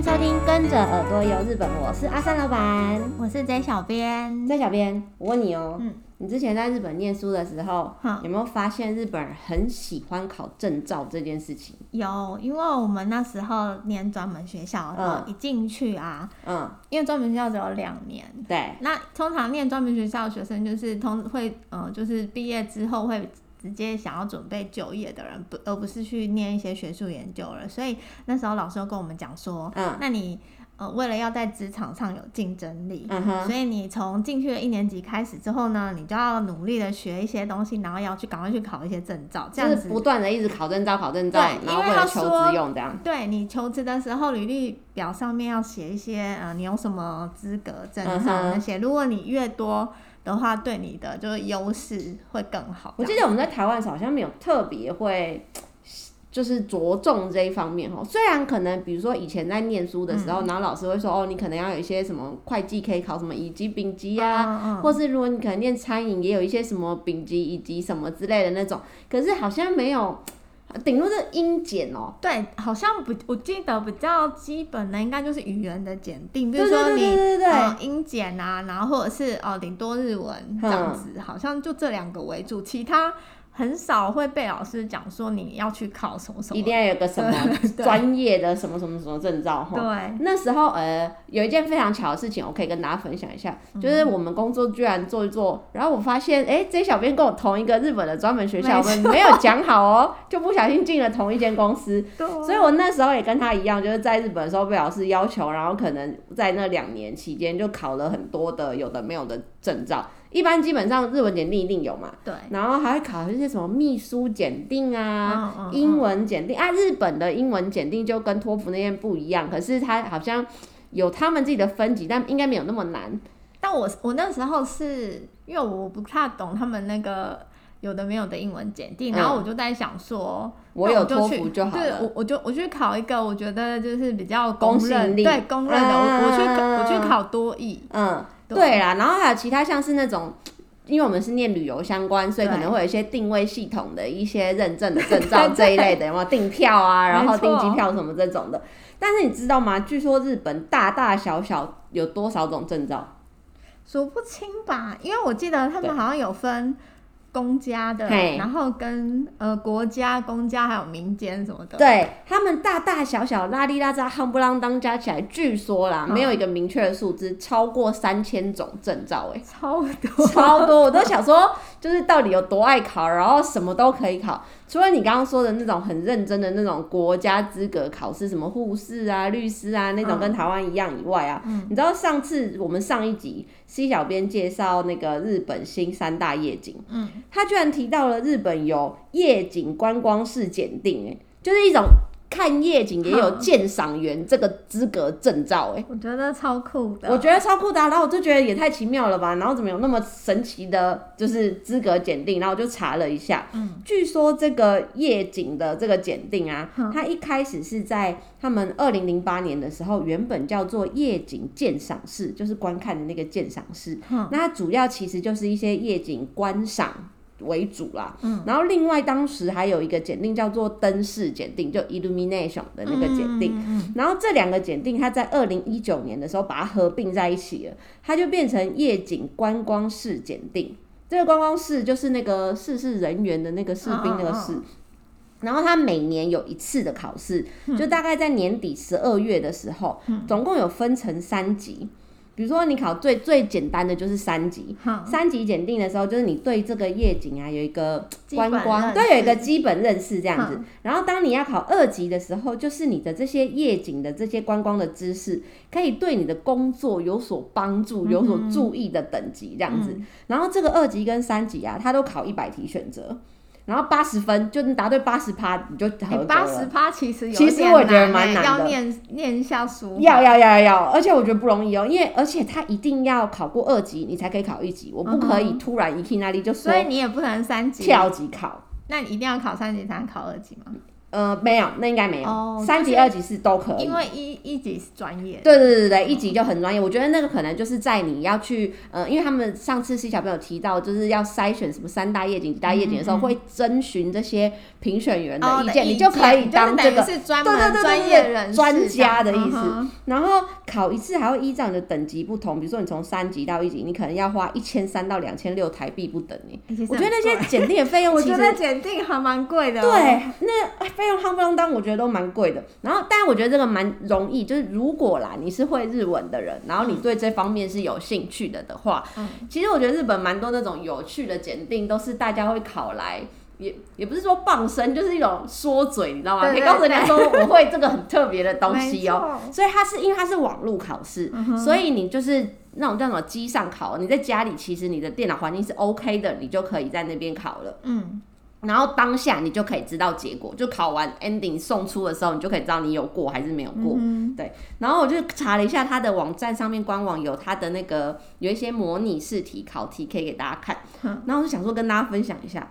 迎收听《跟着耳朵游日本》，我是阿三老板，我是 J 小编。J 小编，我问你哦、喔，嗯，你之前在日本念书的时候，嗯、有没有发现日本人很喜欢考证照这件事情？有，因为我们那时候念专门学校，嗯，一进去啊，嗯，因为专门学校只有两年，对，那通常念专门学校的学生就是通会，呃，就是毕业之后会。直接想要准备就业的人，不而不是去念一些学术研究了。所以那时候老师又跟我们讲说，嗯，那你呃为了要在职场上有竞争力，所以你从进去了一年级开始之后呢，你就要努力的学一些东西，然后要去赶快去考一些证照，这样子就是不断的一直考证照，考证照，然后为了求职用这样。对，你求职的时候，履历表上面要写一些呃你有什么资格证照那些，如果你越多。的话，对你的就是优势会更好。我记得我们在台湾好像没有特别会，就是着重这一方面哈。虽然可能比如说以前在念书的时候，嗯、然后老师会说哦，你可能要有一些什么会计可以考什么乙级、丙级啊，嗯嗯、或是如果你可能念餐饮，也有一些什么丙级、乙级什么之类的那种。可是好像没有。顶多是音检哦，对，好像不，我记得比较基本的应该就是语言的检定，比如说你呃英检啊，然后或者是哦顶多日文这样子，嗯、好像就这两个为主，其他。很少会被老师讲说你要去考什么什么，一定要有个什么 专业的什么什么什么证照哈。对，那时候呃有一件非常巧的事情，我可以跟大家分享一下，嗯、就是我们工作居然做一做，然后我发现哎，这小编跟我同一个日本的专门学校，我们没有讲好哦，就不小心进了同一间公司。对，所以我那时候也跟他一样，就是在日本的时候被老师要求，然后可能在那两年期间就考了很多的有的没有的证照。一般基本上日文检定一定有嘛，对，然后还会考一些什么秘书检定啊，嗯嗯嗯、英文检定啊。日本的英文检定就跟托福那边不一样，可是它好像有他们自己的分级，但应该没有那么难。但我我那时候是因为我不太懂他们那个有的没有的英文检定，然后我就在想说，嗯、我有托福就好了，对，我我就我去考一个，我觉得就是比较公认，对公认的，啊、我我去我去考多益，嗯。对啦，然后还有其他像是那种，因为我们是念旅游相关，所以可能会有一些定位系统的一些认证的证照 这一类的，有没有订票啊，然后订机票什么这种的。但是你知道吗？据说日本大大小小有多少种证照？数不清吧，因为我记得他们好像有分。公家的，嘿。然后跟呃国家、公家还有民间什么的，对他们大大小小、拉里拉扎、夯不啷当加起来，据说啦，嗯、没有一个明确的数字，超过三千种证照，哎，超多，超多，我都想说，就是到底有多爱考，然后什么都可以考。除了你刚刚说的那种很认真的那种国家资格考试，什么护士啊、律师啊那种跟台湾一样以外啊，嗯、你知道上次我们上一集 C 小编介绍那个日本新三大夜景，嗯，他居然提到了日本有夜景观光式检定，哎，就是一种。看夜景也有 鉴赏员这个资格证照，哎，我觉得超酷的。我觉得超酷的，然后我就觉得也太奇妙了吧，然后怎么有那么神奇的，就是资格检定，然后我就查了一下，嗯，据说这个夜景的这个检定啊，嗯、它一开始是在他们二零零八年的时候，原本叫做夜景鉴赏室，就是观看的那个鉴赏室，嗯、那它主要其实就是一些夜景观赏。为主啦，嗯，然后另外当时还有一个检定叫做灯饰检定，就 illumination 的那个检定，然后这两个检定它在二零一九年的时候把它合并在一起了，它就变成夜景观光士检定。这个观光士就是那个士是人员的那个士兵那个士，哦哦哦然后他每年有一次的考试，嗯、就大概在年底十二月的时候，嗯、总共有分成三级。比如说，你考最最简单的就是三级，三级检定的时候，就是你对这个夜景啊有一个观光，都有一个基本认识这样子。然后，当你要考二级的时候，就是你的这些夜景的这些观光的知识，可以对你的工作有所帮助、有所注意的等级这样子。嗯、然后，这个二级跟三级啊，它都考一百题选择。然后八十分，就你答对八十趴，你就合。八十趴其实有其实我觉得蛮难的，要念念一下书。要要要要，而且我觉得不容易哦，因为而且他一定要考过二级，你才可以考一级。我不可以突然一去那里就说。所以你也不能三级跳级考。那你一定要考三级才能考二级吗？呃，没有，那应该没有。哦、三级、二级是都可以。因为一一级是专业。对对对对，一级就很专业。我觉得那个可能就是在你要去，呃，因为他们上次 C 小朋友提到，就是要筛选什么三大夜景、几大夜景的时候，嗯嗯会征询这些评选员的意见，哦、你就可以当这个是专门专业人专家的意思。嗯、然后考一次还会依照你的等级不同，比如说你从三级到一级，你可能要花一千三到两千六台币不等你。我觉得那些检定的费用，我觉得检定还蛮贵的、哦。对，那费用夯不啷当。我觉得都蛮贵的，然后，但是我觉得这个蛮容易，就是如果啦，你是会日文的人，然后你对这方面是有兴趣的的话，嗯，其实我觉得日本蛮多那种有趣的检定，都是大家会考来，也也不是说傍身，就是一种说嘴，你知道吗？可以告诉人家说我会这个很特别的东西哦、喔，所以它是因为它是网络考试，嗯，所以你就是那种叫什么机上考，你在家里其实你的电脑环境是 OK 的，你就可以在那边考了，嗯。然后当下你就可以知道结果，就考完 ending 送出的时候，你就可以知道你有过还是没有过。嗯、对，然后我就查了一下他的网站上面官网有他的那个有一些模拟试题考题可以给大家看。然后我就想说跟大家分享一下，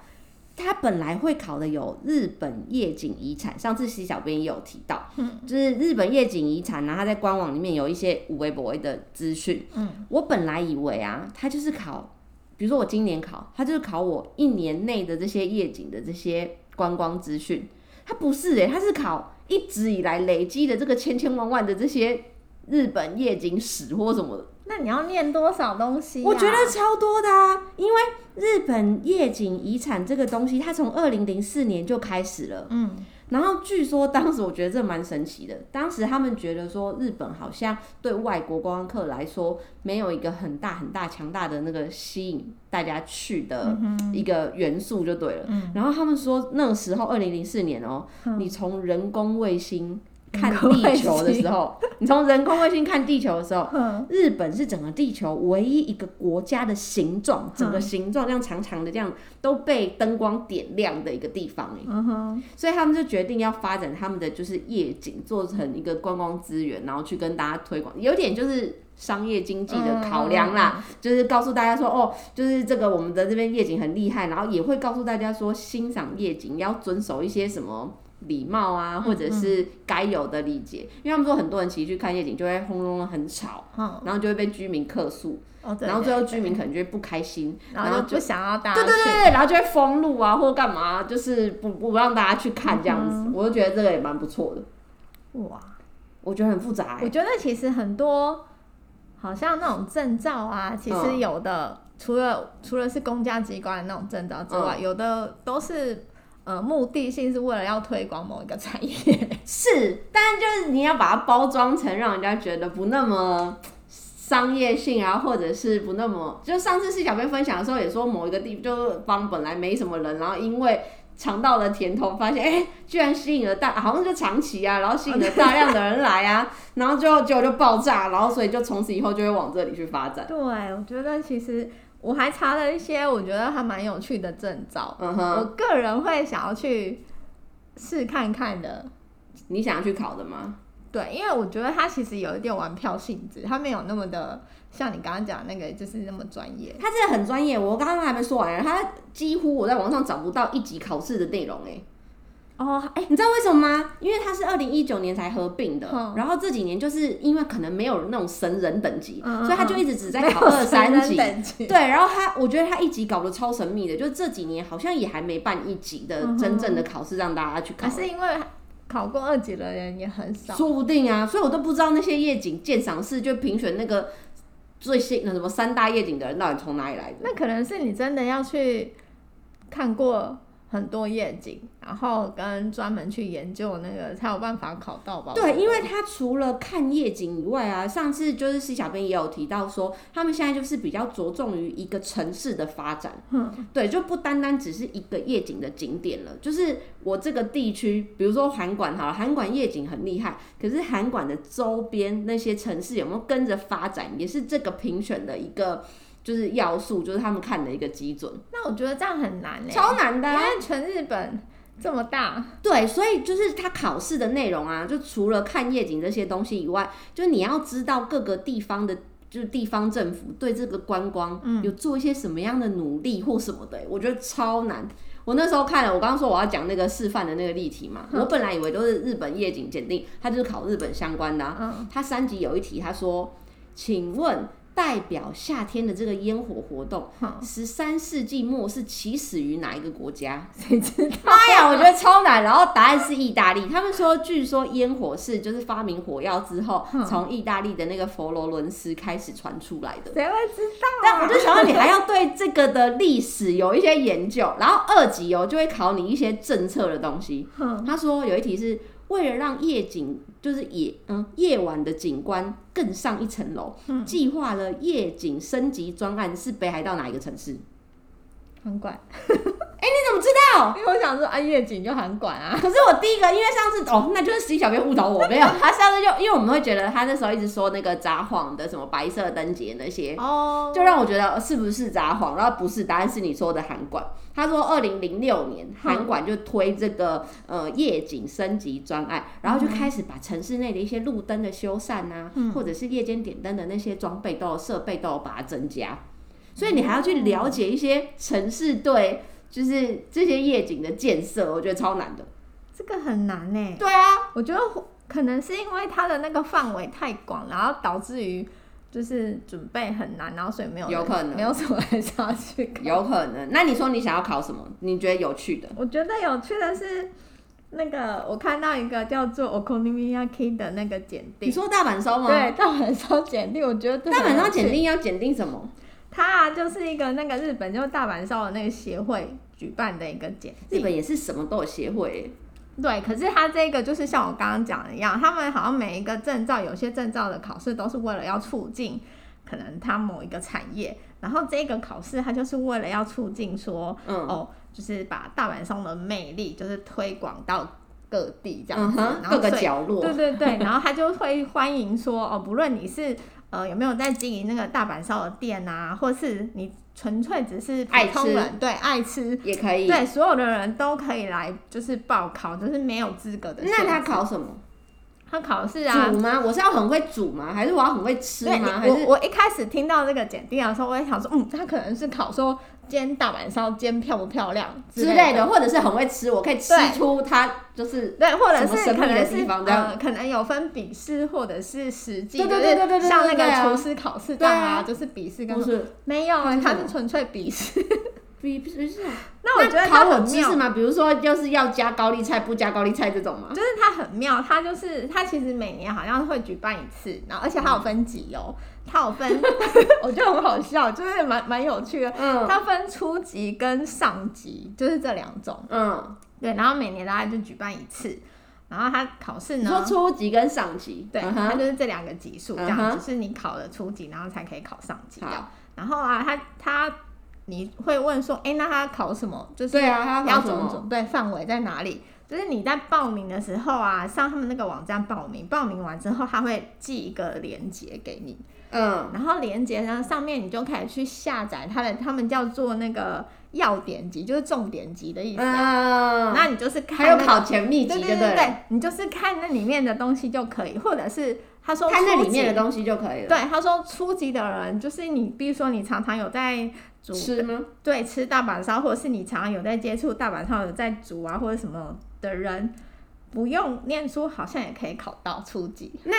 他本来会考的有日本夜景遗产，上次 C 小编也有提到，就是日本夜景遗产呢，他在官网里面有一些有的没的资讯。嗯，我本来以为啊，他就是考。比如说我今年考，他就是考我一年内的这些夜景的这些观光资讯，他不是诶、欸，他是考一直以来累积的这个千千万万的这些日本夜景史或什么的。那你要念多少东西、啊？我觉得超多的啊，因为日本夜景遗产这个东西，它从二零零四年就开始了。嗯。然后据说当时我觉得这蛮神奇的，当时他们觉得说日本好像对外国观光客来说没有一个很大很大强大的那个吸引大家去的一个元素就对了。嗯、然后他们说那个时候二零零四年哦、喔，你从人工卫星。看地球的时候，你从人工卫星看地球的时候，日本是整个地球唯一一个国家的形状，整个形状这样长长的这样都被灯光点亮的一个地方哎，所以他们就决定要发展他们的就是夜景，做成一个观光资源，然后去跟大家推广，有点就是商业经济的考量啦，就是告诉大家说哦，就是这个我们的这边夜景很厉害，然后也会告诉大家说欣赏夜景要遵守一些什么。礼貌啊，或者是该有的礼节，嗯嗯，因为他们说很多人其实去看夜景就会轰隆隆很吵，嗯，然后就会被居民客诉，哦，然后最后居民可能就会不开心，然后就不想要大家对对对，然后就会封路啊，或干嘛，就是不不让大家去看这样子，嗯、我就觉得这个也蛮不错的。哇，我觉得很复杂、欸。我觉得其实很多，好像那种证照啊，其实有的、嗯、除了除了是公家机关的那种证照之外，嗯、有的都是。呃，目的性是为了要推广某一个产业，是，但就是你要把它包装成让人家觉得不那么商业性啊，或者是不那么，就上次是小编分享的时候也说，某一个地就方本来没什么人，然后因为尝到了甜头，发现哎、欸，居然吸引了大，好像就长期啊，然后吸引了大量的人来啊，然后就结果就爆炸，然后所以就从此以后就会往这里去发展。对，我觉得其实。我还查了一些我觉得还蛮有趣的证照，嗯哼，我个人会想要去试看看的。你想要去考的吗？对，因为我觉得它其实有一点玩票性质，它没有那么的像你刚刚讲的那个就是那么专业。它真的很专业，我刚刚还没说完，它几乎我在网上找不到一级考试的内容诶。哦，哎，你知道为什么吗？因为它是二零一九年才合并的，嗯，然后这几年就是因为可能没有那种神人等级，嗯，所以他就一直只在考二三级。对，然后他，我觉得他一级搞得超神秘的，就是这几年好像也还没办一级的真正的考试让大家去考。还是因为考过二级的人也很少，说不定啊，所以我都不知道那些夜景鉴赏室就评选那个最新那什么三大夜景的人到底从哪里来的。那可能是你真的要去看过。很多夜景，然后跟专门去研究那个才有办法考到吧？对，因为他除了看夜景以外啊，上次就是西小编也有提到说，他们现在就是比较着重于一个城市的发展，嗯，对，就不单单只是一个夜景的景点了。就是我这个地区，比如说韩馆好了，韩馆夜景很厉害，可是韩馆的周边那些城市有没有跟着发展，也是这个评选的一个。就是要素，就是他们看的一个基准。那我觉得这样很难嘞，超难的啊，因为全日本这么大。对，所以就是他考试的内容啊，就除了看夜景这些东西以外，就你要知道各个地方的，就是地方政府对这个观光有做一些什么样的努力或什么的，我觉得超难。我那时候看了，我刚刚说我要讲那个示范的那个例题嘛，嗯、我本来以为都是日本夜景鉴定，它就是考日本相关的、啊。嗯，它三级有一题，他说，请问。代表夏天的这个烟火活动，十三世纪末是起始于哪一个国家？谁知道？妈呀，我觉得超难。然后答案是意大利。他们说，据说烟火是就是发明火药之后，从意大利的那个佛罗伦斯开始传出来的。谁会知道？但我就想到你还要对这个的历史有一些研究，然后二级哦就会考你一些政策的东西。他说有一题是。为了让夜景就是夜嗯夜晚的景观更上一层楼，计划、嗯、了夜景升级专案，是北海道哪一个城市？函馆。哎、欸，你怎么知道？因为我想说啊，夜景就函馆啊。可是我第一个，因为上次哦，那就是 C 小编误导我，没有。他上次就因为我们会觉得他那时候一直说那个札幌的什么白色灯节那些，哦，就让我觉得是不是札幌？然后不是，答案是你说的韩馆。他说二零零六年韩馆就推这个呃夜景升级专案，然后就开始把城市内的一些路灯的修缮啊，嗯、或者是夜间点灯的那些装备都有设备都有把它增加。所以你还要去了解一些城市对。就是这些夜景的建设，我觉得超难的。这个很难呢。对啊，我觉得可能是因为它的那个范围太广，然后导致于就是准备很难，然后所以没有有可能没有什么人想要去考。有可能。那你说你想要考什么？你觉得有趣的？我觉得有趣的是那个，我看到一个叫做 Okonomiyaki 的那个检定。你说大阪烧吗？对，大阪烧检定，我觉得大阪烧检定要检定什么？它啊，就是一个那个日本就是大阪烧的那个协会举办的一个节。日本也是什么都有协会。对，可是它这个就是像我刚刚讲的一样，他们好像每一个证照，有些证照的考试都是为了要促进可能它某一个产业，然后这个考试它就是为了要促进说，嗯、哦，就是把大阪烧的魅力就是推广到各地这样子，嗯、然后各个角落。对对对，然后他就会欢迎说，哦，不论你是。呃，有没有在经营那个大阪烧的店啊？或是你纯粹只是普通人，对，爱吃也可以，对，所有的人都可以来，就是报考，就是没有资格的。那他考什么？他考试啊？煮吗？我是要很会煮吗？还是我要很会吃吗？还是我我一开始听到这个简定的时候，我也想说，嗯，他可能是考说。煎大阪烧煎漂不漂亮之类的，或者是很会吃，我可以吃出他就是对，或者是可能是呃，可能有分笔试或者是实际，对对对对对，像那个厨师考试这样啊，就是笔试跟没有，他是纯粹笔试。不是不是？那我觉得它很妙吗？比如说就是要加高丽菜不加高丽菜这种吗？就是它很妙，它就是它其实每年好像会举办一次，然后而且它有分级哦。它有分，我觉得很好笑，就是蛮蛮有趣的。嗯，它分初级跟上级，就是这两种。嗯，对，然后每年大概就举办一次，然后它考试呢，说初级跟上级，对，它就是这两个级数这样，就是你考了初级，然后才可以考上级。好，然后啊，他他你会问说，哎，那他考什么？就是对啊，要怎么准备？范围在哪里？就是你在报名的时候啊，上他们那个网站报名，报名完之后他会寄一个链接给你。嗯，然后链接呢，上面你就可以去下载他的，他们叫做那个要点集，就是重点集的意思。嗯，那你就是看、那个、还有考前秘籍，对对对，对你就是看那里面的东西就可以，或者是他说看那里面的东西就可以了。对，他说初级的人就是你，比如说你常常有在煮吃吗？对，吃大阪烧，或者是你常常有在接触大阪烧，有在煮啊，或者什么的人，不用念书，好像也可以考到初级。那。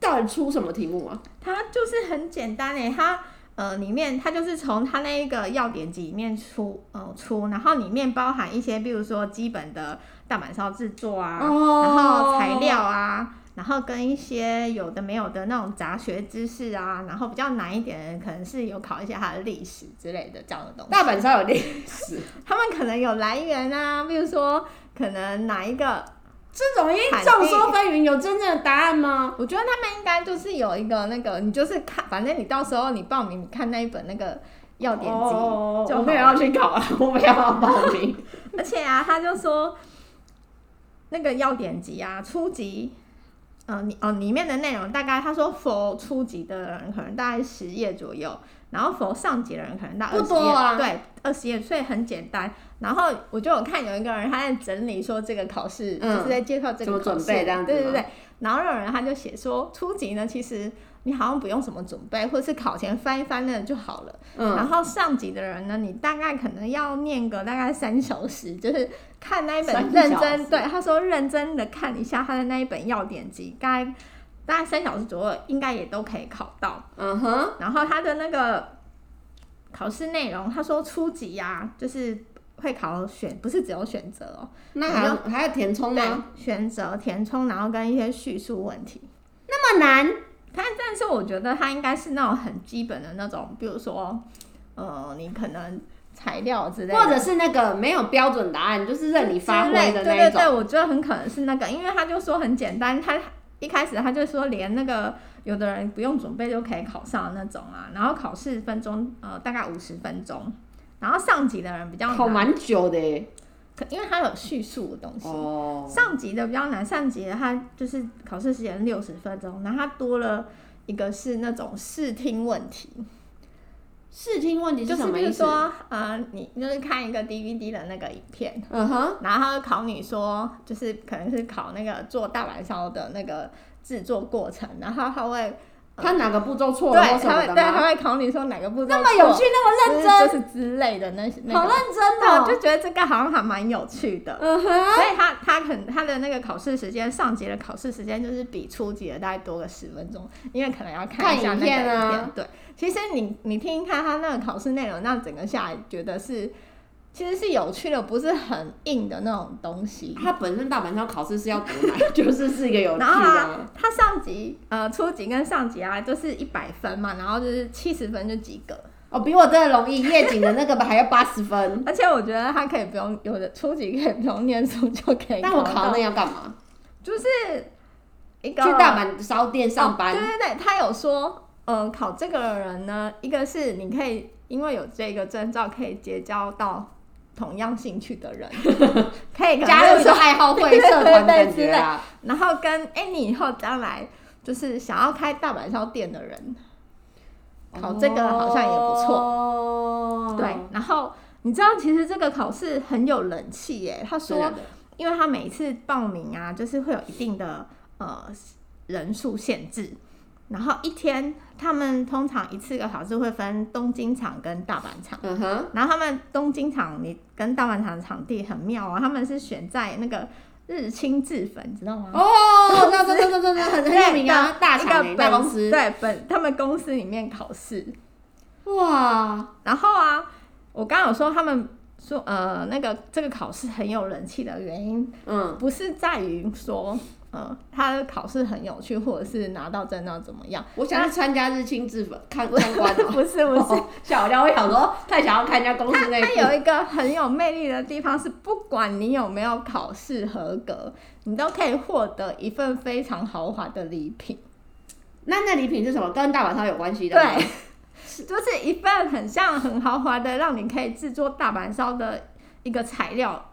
到底出什么题目啊？它就是很简单诶，它呃里面它就是从它那一个要点集里面出呃出，然后里面包含一些，比如说基本的大阪烧制作啊，哦、然后材料啊，然后跟一些有的没有的那种杂学知识啊，然后比较难一点的可能是有考一些它的历史之类的这样的东西。大阪烧有历史，他们可能有来源啊，比如说可能哪一个。这种因众说纷纭，有真正的答案吗？我觉得他们应该就是有一个那个，你就是看，反正你到时候你报名，你看那一本那个要点集，就没有要去考了，我没有要报名。而且啊，他就说那个要点集啊，初级，嗯、呃，你哦里面的内容大概他说，for 初级的人可能大概十页左右，然后 for 上级的人可能到二十页，啊、对，二十页，所以很简单。然后我就有看有一个人他在整理说这个考试，嗯、就是在介绍这个考试，对对对。然后有人他就写说初级呢，其实你好像不用什么准备，或者是考前翻一翻那就好了。嗯。然后上级的人呢，你大概可能要念个大概三小时，就是看那一本认真，对他说认真的看一下他的那一本要点集，大概大概三小时左右应该也都可以考到。嗯哼。然后他的那个考试内容，他说初级呀、啊，就是。会考选不是只有选择哦，那还要还要填充吗？选择填充，然后跟一些叙述问题，那么难？但但是我觉得他应该是那种很基本的那种，比如说，呃，你可能材料之类的，或者是那个没有标准答案，就是任你发挥的那种。对对对，我觉得很可能是那个，因为他就说很简单，他一开始他就说连那个有的人不用准备就可以考上的那种啊，然后考试分钟呃大概五十分钟。然后上级的人比较难，考蛮久的耶，可因为它有叙述的东西。哦。上级的比较难，上级的它就是考试时间六十分钟，然后它多了一个是那种视听问题。视听问题是什么意思？就是说，呃，你就是看一个 DVD 的那个影片，嗯哼，然后他会考你说，就是可能是考那个做大阪烧的那个制作过程，然后他会。他哪个步骤错了？对，他会，对，他会考你说哪个步骤错。那么有趣，那么认真，就是之类的那些。好认真的，我就觉得这个好像还蛮有趣的。嗯哼。所以他他可能他的那个考试时间，上级的考试时间就是比初级的大概多个十分钟，因为可能要看一下那个影片。啊、对，其实你你听一看他那个考试内容，那整个下来觉得是。其实是有趣的，不是很硬的那种东西。它本身大阪烧考试是要多难，就是是一个有趣的。然后啊，它上级呃初级跟上级啊，就是一百分嘛，然后就是七十分就及格。哦，比我真的容易，夜景的那个吧还要八十分。而且我觉得它可以不用，有的初级可以不用念书就可以。那我考那要干嘛？就是一个去大阪烧店上班。哦。对对对，他有说，呃，考这个的人呢，一个是你可以因为有这个证照，可以结交到。同样兴趣的人 可以加入一个爱好会 社团感觉啊，然后跟哎、欸，你以后将来就是想要开大阪烧店的人，考这个好像也不错。哦、对，然后你知道其实这个考试很有人气耶。他说，因为他每次报名啊，就是会有一定的呃人数限制。然后一天，他们通常一次个考试会分东京场跟大阪场。嗯哼。然后他们东京场，你跟大阪场的场地很妙啊，他们是选在那个日清制粉，知道吗？哦，知道知道知道知道，很很有名啊，大厂大公司。对，本他们公司里面考试。哇。然后啊，我刚刚有说他们说呃那个这个考试很有人气的原因，嗯，不是在于说。嗯，他的考试很有趣，或者是拿到证照怎么样？我想去参加日清制粉，看参观。不是不是，小廖，我想说，太想要看一下公司那。他有一个很有魅力的地方是，不管你有没有考试合格，你都可以获得一份非常豪华的礼品。那那礼品是什么？跟大阪烧有关系的？对，就是一份很像很豪华的，让你可以制作大阪烧的一个材料。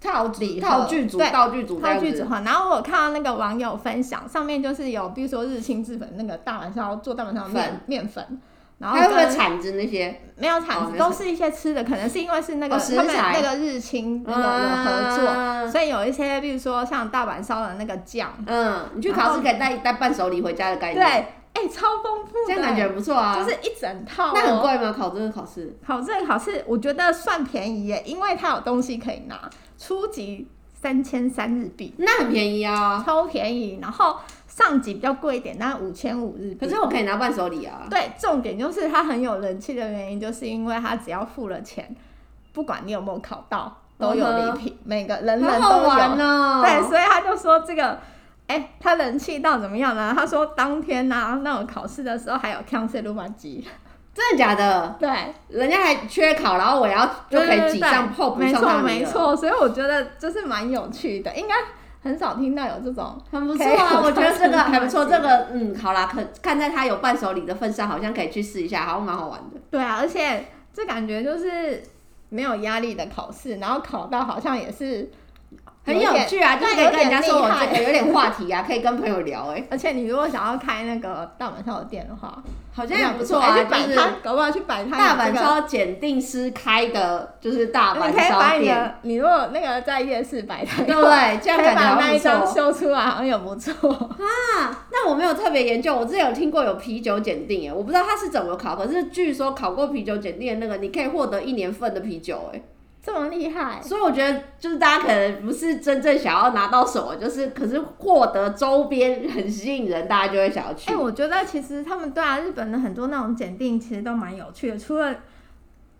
套礼套剧组，对，道具组，套剧组哈。然后我看到那个网友分享，上面就是有，比如说日清制粉那个大阪烧做大阪烧面面粉，然后还有没有铲子那些？没有铲子，都是一些吃的，可能是因为是那个他们那个日清那个有合作，所以有一些，比如说像大阪烧的那个酱，嗯，你去考试可以带带伴手礼回家的概念。对，哎，超丰富，这样感觉不错啊，就是一整套。那很贵吗？考这个考试？考这个考试，我觉得算便宜耶，因为它有东西可以拿。初级三千三日币，那很便宜啊，超便宜。然后上级比较贵一点，那五千五日币。可是我可以拿伴手礼啊。对，重点就是它很有人气的原因，就是因为它只要付了钱，不管你有没有考到，都有礼品，嗯、每个人人都有。好玩哦、对，所以他就说这个，哎、欸，他人气到怎么样呢？他说当天呢、啊，那种考试的时候还有 cancel 录版机。真的假的？对，人家还缺考，然后我要就可以挤上后补上他没错没错，所以我觉得就是蛮有趣的，应该很少听到有这种，很不错啊。我觉得这个还不错，这个嗯，好啦，可看在他有伴手礼的份上，好像可以去试一下，好像蛮好玩的。对啊，而且这感觉就是没有压力的考试，然后考到好像也是很有趣啊，就是可以跟人家说我这个 有点话题啊，可以跟朋友聊哎、欸。而且你如果想要开那个大阪烧的店的话。好像也不错啊，就是搞不好去摆摊。大阪烧检定师开的，就是大阪烧店。你如果那个在夜市摆摊，对不对？这样感觉把那一张修出来，好像也不错 啊。那我没有特别研究，我之前有听过有啤酒检定诶，我不知道他是怎么考，可是据说考过啤酒检定的那个，你可以获得一年份的啤酒诶。这么厉害，所以我觉得就是大家可能不是真正想要拿到手，就是可是获得周边很吸引人，大家就会想要去。哎、欸，我觉得其实他们对啊，日本的很多那种检定其实都蛮有趣的，除了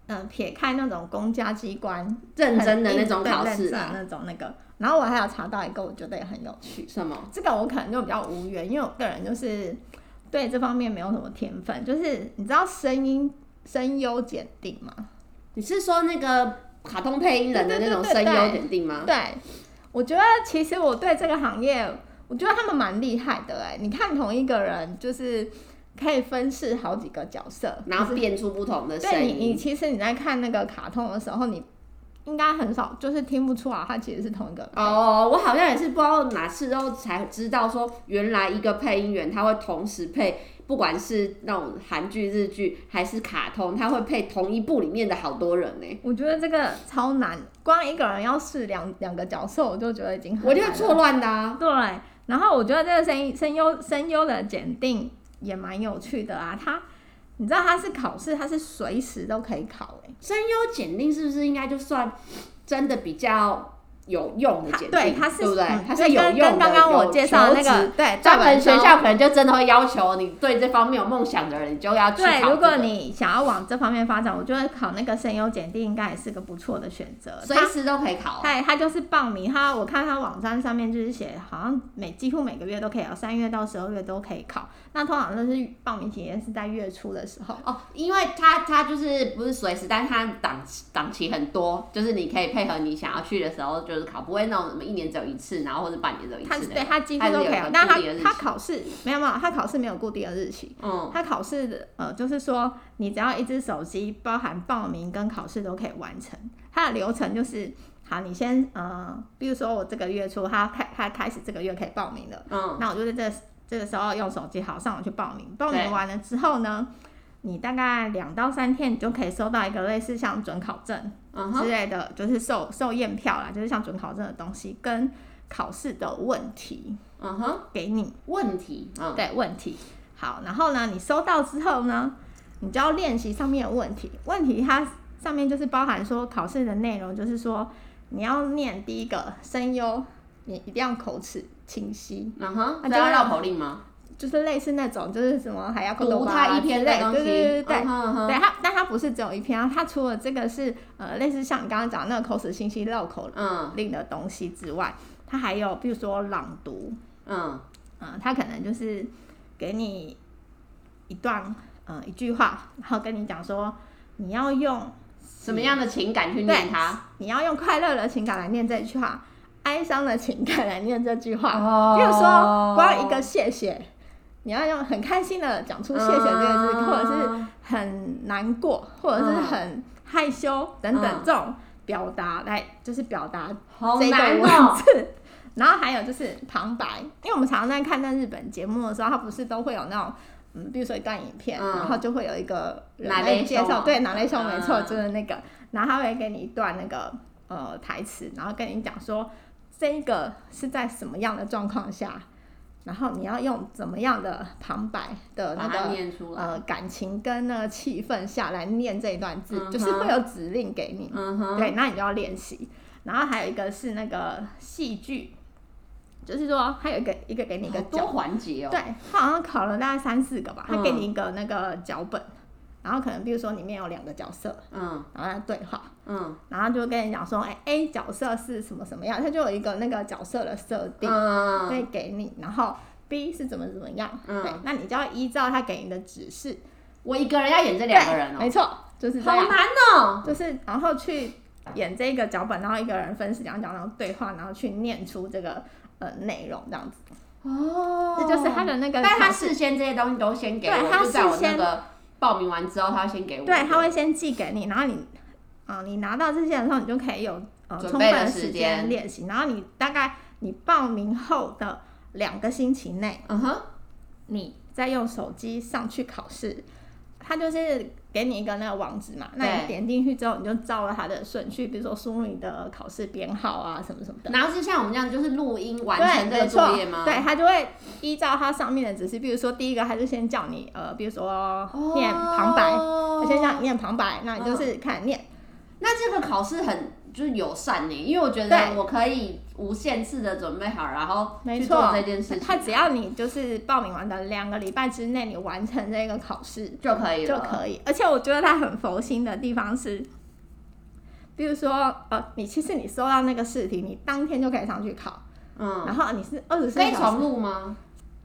嗯、呃、撇开那种公家机关认真的那种考试啊那种那个，然后我还有查到一个，我觉得也很有趣。什么？这个我可能就比较无缘，因为我个人就是对这方面没有什么天分。就是你知道声音声优检定吗？你是说那个？卡通配音人的那种声优点定吗？对，我觉得其实我对这个行业，我觉得他们蛮厉害的哎。你看同一个人，就是可以分饰好几个角色，然后变出不同的声音。对，你其实你在看那个卡通的时候，你应该很少就是听不出来，他其实是同一个。哦，我好像也是不知道哪次之后才知道说，原来一个配音员他会同时配。不管是那种韩剧、日剧还是卡通，它会配同一部里面的好多人呢。我觉得这个超难，光一个人要试两两个角色，我就觉得已经很。我就会错乱的啊。对，然后我觉得这个声声优声优的检定也蛮有趣的啊。他，你知道他是考试，他是随时都可以考诶。声优检定是不是应该就算真的比较？有用的简历，对，它是，对不对？嗯、它是有用的。跟刚刚我介绍的那个，对，专门学校可能就真的会要求你对这方面有梦想的人，你就要去考、如果你想要往这方面发展，我觉得考那个声优简历应该也是个不错的选择，随时都可以考。对，他就是报名，他我看他网站上面就是写，好像每几乎每个月都可以，三月到十二月都可以考。那通常都是报名期间是在月初的时候哦，因为他他就是不是随时，但是他档档期很多，就是你可以配合你想要去的时候就是考，不会那种。一年只有一次，然后或者半年只有一次。他对他几乎都可以，但他他考试没有没有，他考试没有固定的日期。嗯，他考试的呃，就是说你只要一支手机，包含报名跟考试都可以完成。它的流程就是，好，你先呃，比如说我这个月初，他开他开始这个月可以报名了。嗯，那我就在这这个时候用手机好上网去报名。报名完了之后呢，你大概两到三天，你就可以收到一个类似像准考证。之类的，就是受受验票啦，就是像准考证的东西，跟考试的问题，嗯哼，给你问题，嗯，对，问题。好，然后呢，你收到之后呢，你就要练习上面的问题。问题它上面就是包含说考试的内容，就是说你要念第一个声优，你一定要口齿清晰，嗯哼，那就要绕口令吗？就是类似那种，就是什么还要读他一篇的东西，对对对对对，对它，但它不是只有一篇啊，它除了这个是呃类似像你刚刚讲那个口齿清晰绕口令的东西之外，它还有比如说朗读，嗯。嗯，它可能就是给你一段呃一句话，然后跟你讲说你要用什么样的情感去念它，你要用快乐的情感来念这句话，哀伤的情感来念这句话，哦，比如说光一个谢谢。你要用很开心的讲出谢谢这个字，嗯、或者是很难过，或者是很害羞等等这种表达来，就是表达这个文字。哦、然后还有就是旁白，因为我们常常在看那日本节目的时候，它不是都会有那种，嗯，比如说一段影片，嗯、然后就会有一个人来介绍，对，哪类秀没错，就是那个，然后他会给你一段那个呃台词，然后跟你讲说这个是在什么样的状况下。然后你要用怎么样的旁白的那个呃感情跟那个气氛下来念这一段字，嗯、就是会有指令给你，对，那你就要练习。然后还有一个是那个戏剧，就是说还有一个一个给你一个环节哦，对，他好像考了大概三四个吧，他给你一个那个脚本。嗯然后可能比如说里面有两个角色，嗯，然后来对话，嗯，然后就跟你讲说，哎，A 角色是什么什么样，他就有一个那个角色的设定，嗯，可以给你，然后 B 是怎么怎么样，嗯，对，那你就要依照他给你的指示，我一个人要演这两个人哦，没错，就是这样，好难哦，就是然后去演这个脚本，然后一个人分饰两角，然后对话，然后去念出这个呃内容这样子，哦，这就是他的那个，但他事先这些东西都先给我，对，他事先报名完之后，他会先给我。对，他会先寄给你，然后你，啊、呃，你拿到这些的时候，你就可以有呃充分的时间练习。然后你大概你报名后的两个星期内，嗯哼，你再用手机上去考试，他就是。给你一个那个网址嘛，那你点进去之后，你就照了它的顺序，比如说输入你的考试编号啊，什么什么的。然后是像我们这样，就是录音完成这个作业吗？对，他就会依照它上面的指示，比如说第一个，他就先叫你呃，比如说念旁白，他先叫你念旁白，那你就是看念。那这个考试很。就是友善呢，因为我觉得我可以无限次的准备好，然后去做这件事情。他只要你就是报名完的两个礼拜之内，你完成这个考试就可以了，就可以。而且我觉得他很佛心的地方是，比如说呃，你其实你收到那个试题，你当天就可以上去考，嗯，然后你是二十四小时可以重录吗？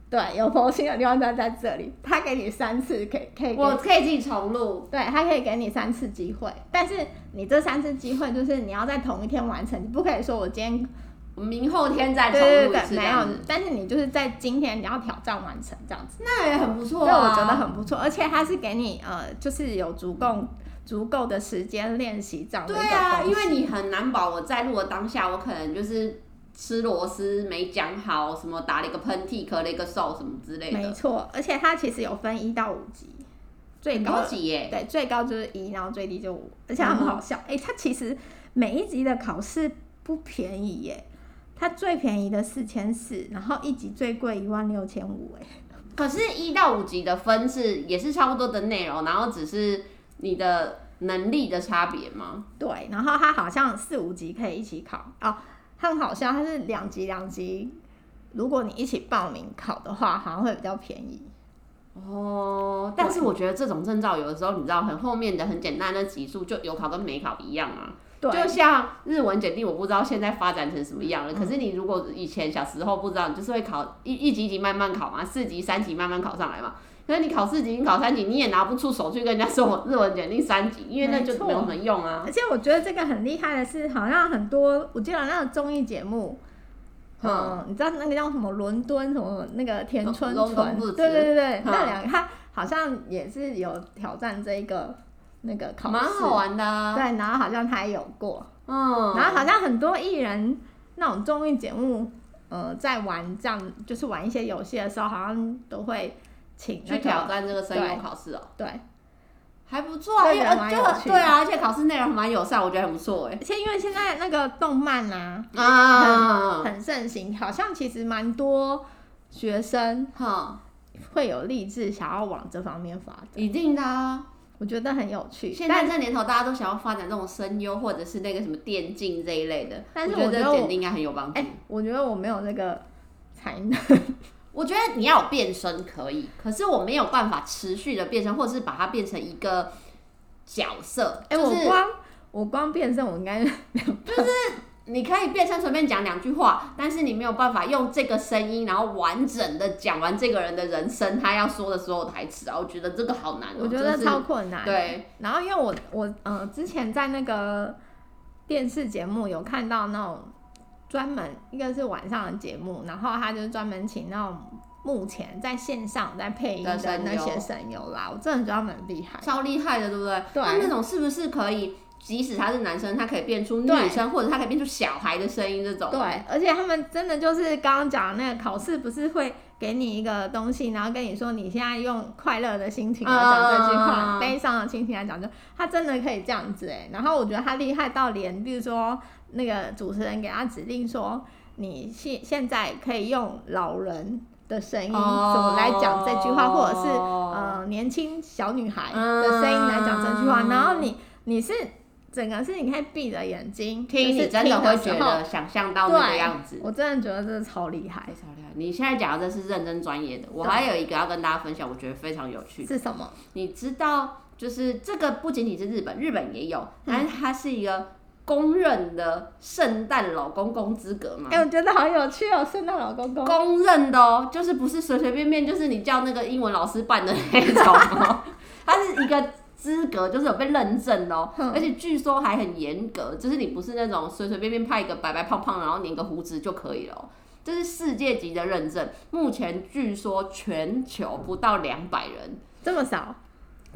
对，有佛心的地方在在这里，他给你三次，可以可以，我可以自己重录。对，他可以给你三次机会，但是你这三次机会就是你要在同一天完成，你不可以说我今天，明后天再重录一次，没有。但是你就是在今天你要挑战完成这样子，那也很不错啊。对，我觉得很不错，而且他是给你呃，就是有足够足够的时间练习这样的。对啊，因为你很难保我在录的当下，我可能就是。吃螺丝没讲好，什么打了一个喷嚏，咳了一个嗽，什么之类的。没错，而且它其实有分一到五级，最高级耶。对，最高就是一，然后最低就五，而且很好笑。哎、嗯欸，它其实每一级的考试不便宜耶，它最便宜的四千四，然后一级最贵一万六千五，哎。可是，一到五级的分是也是差不多的内容，然后只是你的能力的差别吗？对，然后它好像四五级可以一起考哦。很好笑，它是两级两级，如果你一起报名考的话，好像会比较便宜。哦，但是我觉得这种证照有的时候，你知道，很后面的很简单的级数就有考跟没考一样啊。对，就像日文检定，我不知道现在发展成什么样了。嗯、可是你如果以前小时候不知道，你就是会考一一级一级慢慢考嘛，四级三级慢慢考上来嘛。可是你考四级，你考三级，你也拿不出手去跟人家说我日文检定三级，因为那就没有什么用啊。而且我觉得这个很厉害的是，好像很多我记得那个综艺节目，嗯，嗯，你知道那个叫什么伦敦什么那个田村淳，对对对对，嗯、那两个他好像也是有挑战这一个那个考试，蛮好玩的、啊。对，然后好像他也有过，嗯，然后好像很多艺人那种综艺节目，呃，在玩这样就是玩一些游戏的时候，好像都会。请去挑战这个声优考试哦，对，还不错啊，因为就对啊，而且考试内容蛮友善，我觉得很不错哎。而且因为现在那个动漫啊，啊，很盛行，好像其实蛮多学生哈会有立志想要往这方面发展。一定的啊，我觉得很有趣。现在这年头，大家都想要发展这种声优或者是那个什么电竞这一类的，但是我觉得简历应该很有帮助。哎我觉得我没有那个才能。我觉得你要有变身可以，可是我没有办法持续的变身，或者是把它变成一个角色。哎、就是，我光我光变身，我应该就是你可以变身随便讲两句话，但是你没有办法用这个声音，然后完整的讲完这个人的人生，他要说的所有台词啊。我觉得这个好难，我觉得超困难。对，然后因为我我呃之前在那个电视节目有看到那种。专门一个是晚上的节目，然后他就是专门请那种目前在线上在配音的那些声优啦，我真的觉得他们很厉害，超厉害的，对不对？对。那那种是不是可以，即使他是男生，他可以变出女生，或者他可以变出小孩的声音这种？对，而且他们真的就是刚刚讲的那个考试，不是会给你一个东西，然后跟你说你现在用快乐的心情来讲这句话，uh、悲伤的心情来讲，就他真的可以这样子哎。然后我觉得他厉害到连，比如说。那个主持人给他指令说：“你现现在可以用老人的声音怎么来讲这句话，或者是呃年轻小女孩的声音来讲这句话。然后你你是整个是你可以闭着眼睛听，你真的会觉得想象到那个样子。我真的觉得这是超厉害，超厉害。你现在讲的这是认真专业的。我还有一个要跟大家分享，我觉得非常有趣。是什么？你知道，就是这个不仅仅是日本，日本也有，但是它是一个。”公认的圣诞老公公资格吗？哎、欸，我觉得好有趣哦，圣诞老公公。公认的哦，就是不是随随便便，就是你叫那个英文老师办的那种哦，它是一个资格，就是有被认证的哦，而且据说还很严格，就是你不是那种随随便便派一个白白胖胖，然后粘个胡子就可以了哦，这是世界级的认证。目前据说全球不到两百人，这么少。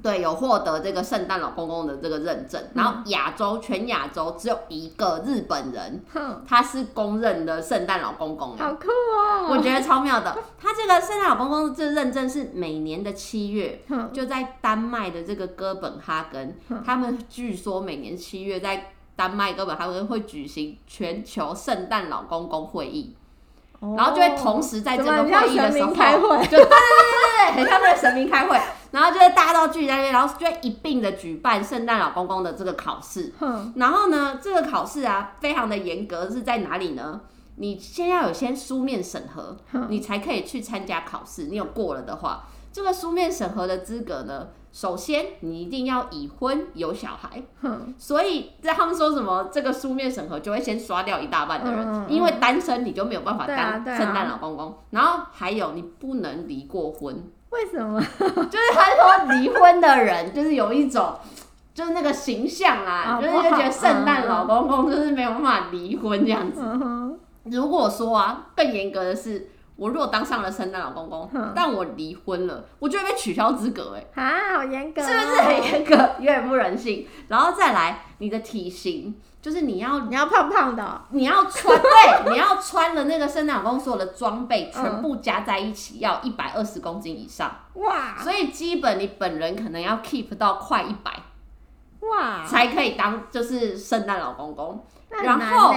对，有获得这个圣诞老公公的这个认证，然后亚洲全亚洲只有一个日本人，他是公认的圣诞老公公，好酷哦！我觉得超妙的。他这个圣诞老公公这认证是每年的七月，就在丹麦的这个哥本哈根，他们据说每年七月在丹麦哥本哈根会举行全球圣诞老公公会议。然后就会同时在这个会议的时候，开会 就对对对对对，很像那个神明开会，然后就会大家都聚在那边，然后就会一并的举办圣诞老公公的这个考试。然后呢，这个考试啊，非常的严格，是在哪里呢？你先要有先书面审核，你才可以去参加考试。你有过了的话，这个书面审核的资格呢？首先，你一定要已婚有小孩，哼所以在他们说什么这个书面审核就会先刷掉一大半的人，嗯嗯、因为单身你就没有办法当圣诞老公公。啊啊、然后还有你不能离过婚，为什么？就是他说离婚的人就是有一种就是那个形象啊，啊就是就觉得圣诞老公公就是没有办法离婚这样子。如果说啊，更严格的是。我如果当上了圣诞老公公，哼但我离婚了，我就会被取消资格哎！啊，好严格，哦，是不是很严格？有点不人性。然后再来，你的体型就是你要你要胖胖的，你要穿对，你要穿的那个圣诞老公所有的装备全部加在一起要一百二十公斤以上哇！所以基本你本人可能要 keep 到快一百哇，才可以当就是圣诞老公公。然后。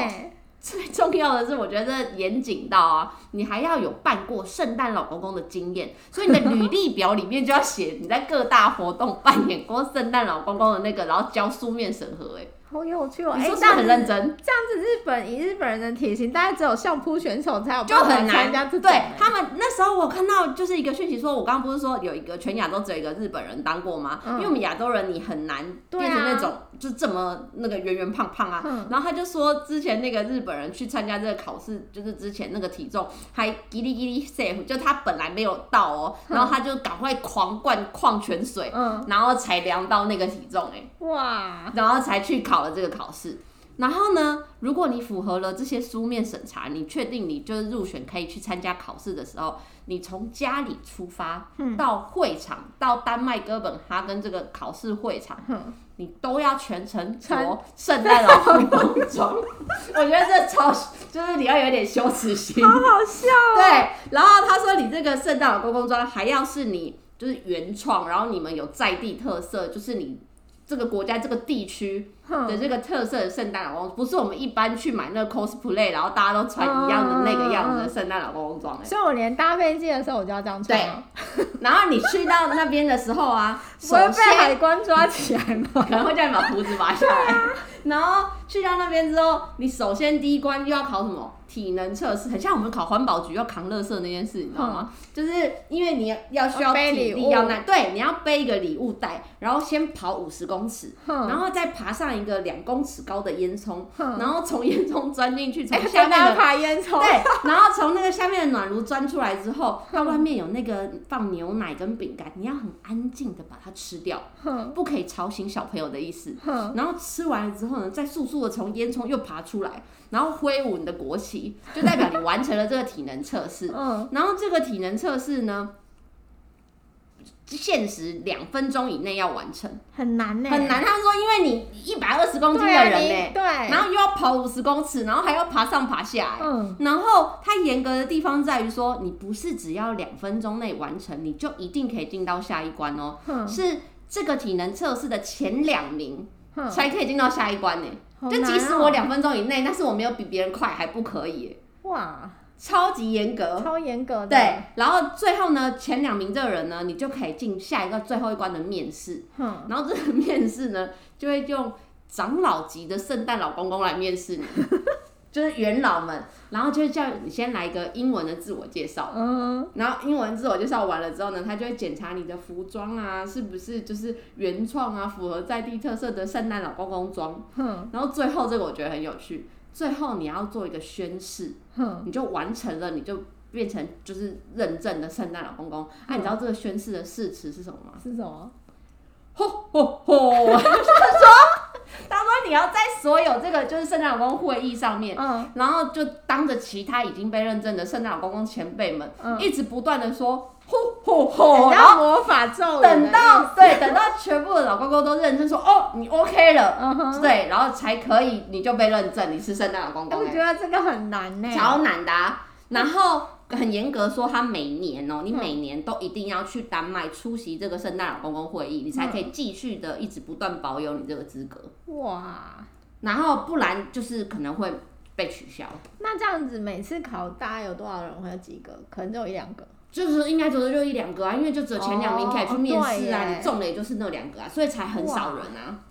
最重要的是，我觉得严谨到啊，你还要有办过圣诞老公公的经验，所以你的履历表里面就要写你在各大活动扮演过圣诞老公公的那个，然后交书面审核，哎。好有趣哦！你说他很认真，这样子日本以日本人的体型，大概只有相扑选手才有就很难。对他们那时候，我看到就是一个讯息，说我刚刚不是说有一个全亚洲只有一个日本人当过吗？因为我们亚洲人你很难变成那种就这么那个圆圆胖胖啊。然后他就说，之前那个日本人去参加这个考试，就是之前那个体重还叽哩叽哩 safe，就他本来没有到哦，然后他就赶快狂灌矿泉水，然后才量到那个体重哎，哇，然后才去考。这个考试，然后呢，如果你符合了这些书面审查，你确定你就是入选可以去参加考试的时候，你从家里出发到会场，嗯、到丹麦哥本哈根这个考试会场，嗯、你都要全程着圣诞老公公装。我觉得这超就是你要有点羞耻心，好好笑哦。对，然后他说你这个圣诞老公公装还要是你就是原创，然后你们有在地特色，就是你。这个国家这个地区的这个特色的圣诞老公公，不是我们一般去买那个 cosplay，然后大家都穿一样的那个样子的圣诞老公公装。所以我连搭飞机的时候我就要这样穿。对，然后你去到那边的时候啊，不会被海关抓起来吗？可能会叫你把胡子拔下来。然后去到那边之后，你首先第一关又要考什么？体能测试，很像我们考环保局要扛垃圾那件事，你知道吗？嗯、就是因为你要需要体力要耐，对，你要背一个礼物袋，然后先跑五十公尺，嗯、然后再爬上一个两公尺高的烟囱，嗯、然后从烟囱钻进去，从下面的、欸、爬烟囱，对，然后从那个下面的暖炉钻出来之后，它、嗯、外面有那个放牛奶跟饼干，你要很安静的把它吃掉，嗯、不可以吵醒小朋友的意思，嗯、然后吃完了之后呢，再速速的从烟囱又爬出来。然后挥舞你的国旗，就代表你完成了这个体能测试。嗯，然后这个体能测试呢，限时两分钟以内要完成，很难呢，很难。他说，因为你一百二十公斤的人呢，对，然后又要跑五十公尺，然后还要爬上爬下，嗯，然后它严格的地方在于说，你不是只要两分钟内完成，你就一定可以进到下一关哦，嗯，是这个体能测试的前两名才可以进到下一关呢。就即使我两分钟以内，但是我没有比别人快，还不可以。哇，超级严格，超严格的。对，然后最后呢，前两名这个人呢，你就可以进下一个最后一关的面试。嗯，然后这个面试呢，就会用长老级的圣诞老公公来面试你。就是元老们，然后就叫你先来一个英文的自我介绍，嗯，然后英文自我介绍完了之后呢，他就会检查你的服装啊，是不是就是原创啊，符合在地特色的圣诞老公公装，嗯，然后最后这个我觉得很有趣，最后你要做一个宣誓，嗯，你就完成了，你就变成就是认证的圣诞老公公。哎、嗯，啊、你知道这个宣誓的誓词是什么吗？是什么？吼吼吼！就是说：“你要在所有这个就是圣诞老公公会议上面，嗯，然后就当着其他已经被认证的圣诞老公公前辈们，嗯，一直不断的说，呼呼呼，然后魔法咒，等到对，等到全部的老公公都认证说，哦，你 OK 了，对，然后才可以，你就被认证你是圣诞老公公。我觉得这个很难呢，超难的啊。然后很严格说，他每年哦、喔，你每年都一定要去丹麦出席这个圣诞老公公会议，你才可以继续的一直不断保有你这个资格。哇！然后不然就是可能会被取消。那这样子每次考大概有多少人会有几个？可能只有一两个。就是应该只有就一两个啊，因为就只有前两名可以去面试啊，你中了也就是那两个啊，所以才很少人啊。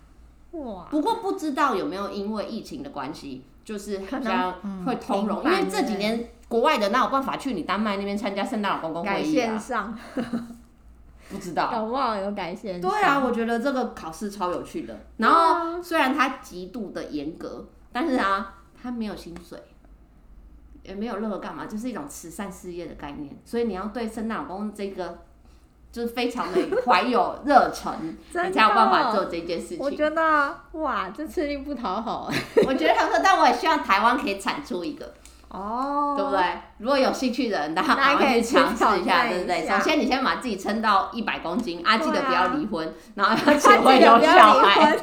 哇！不过不知道有没有因为疫情的关系，就是好像会通融，因为这几年国外的哪有办法去你丹麦那边参加圣诞老公公会议啊？线上，不知道。搞不好有改线上。对啊，我觉得这个考试超有趣的。然后虽然它极度的严格，但是啊，它没有薪水。也没有任何干嘛，就是一种慈善事业的概念，所以你要对圣诞老公这个就是非常的怀有热忱，你才有办法做这件事情。我觉得哇，这吃力不讨好。我觉得很可，但我也希望台湾可以产出一个。哦，对不对？如果有兴趣的人，大家可以去尝试一下，对不对？首先，你先把自己撑到一百公斤啊，记得不要离婚，然后要结婚有小孩，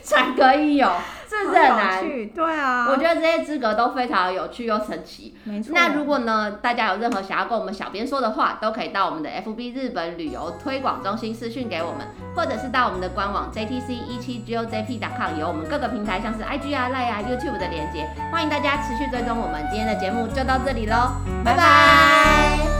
才可以有，是不是很难？对啊，我觉得这些资格都非常有趣又神奇。没错。那如果呢，大家有任何想要跟我们小编说的话，都可以到我们的 FB 日本旅游推广中心私讯给我们，或者是到我们的官网 JTC 一七 GOJP.com，有我们各个平台像是 IG 啊、Line 啊、YouTube 的连接，欢迎大家持续追踪我们今天。的节目就到这里喽，拜拜。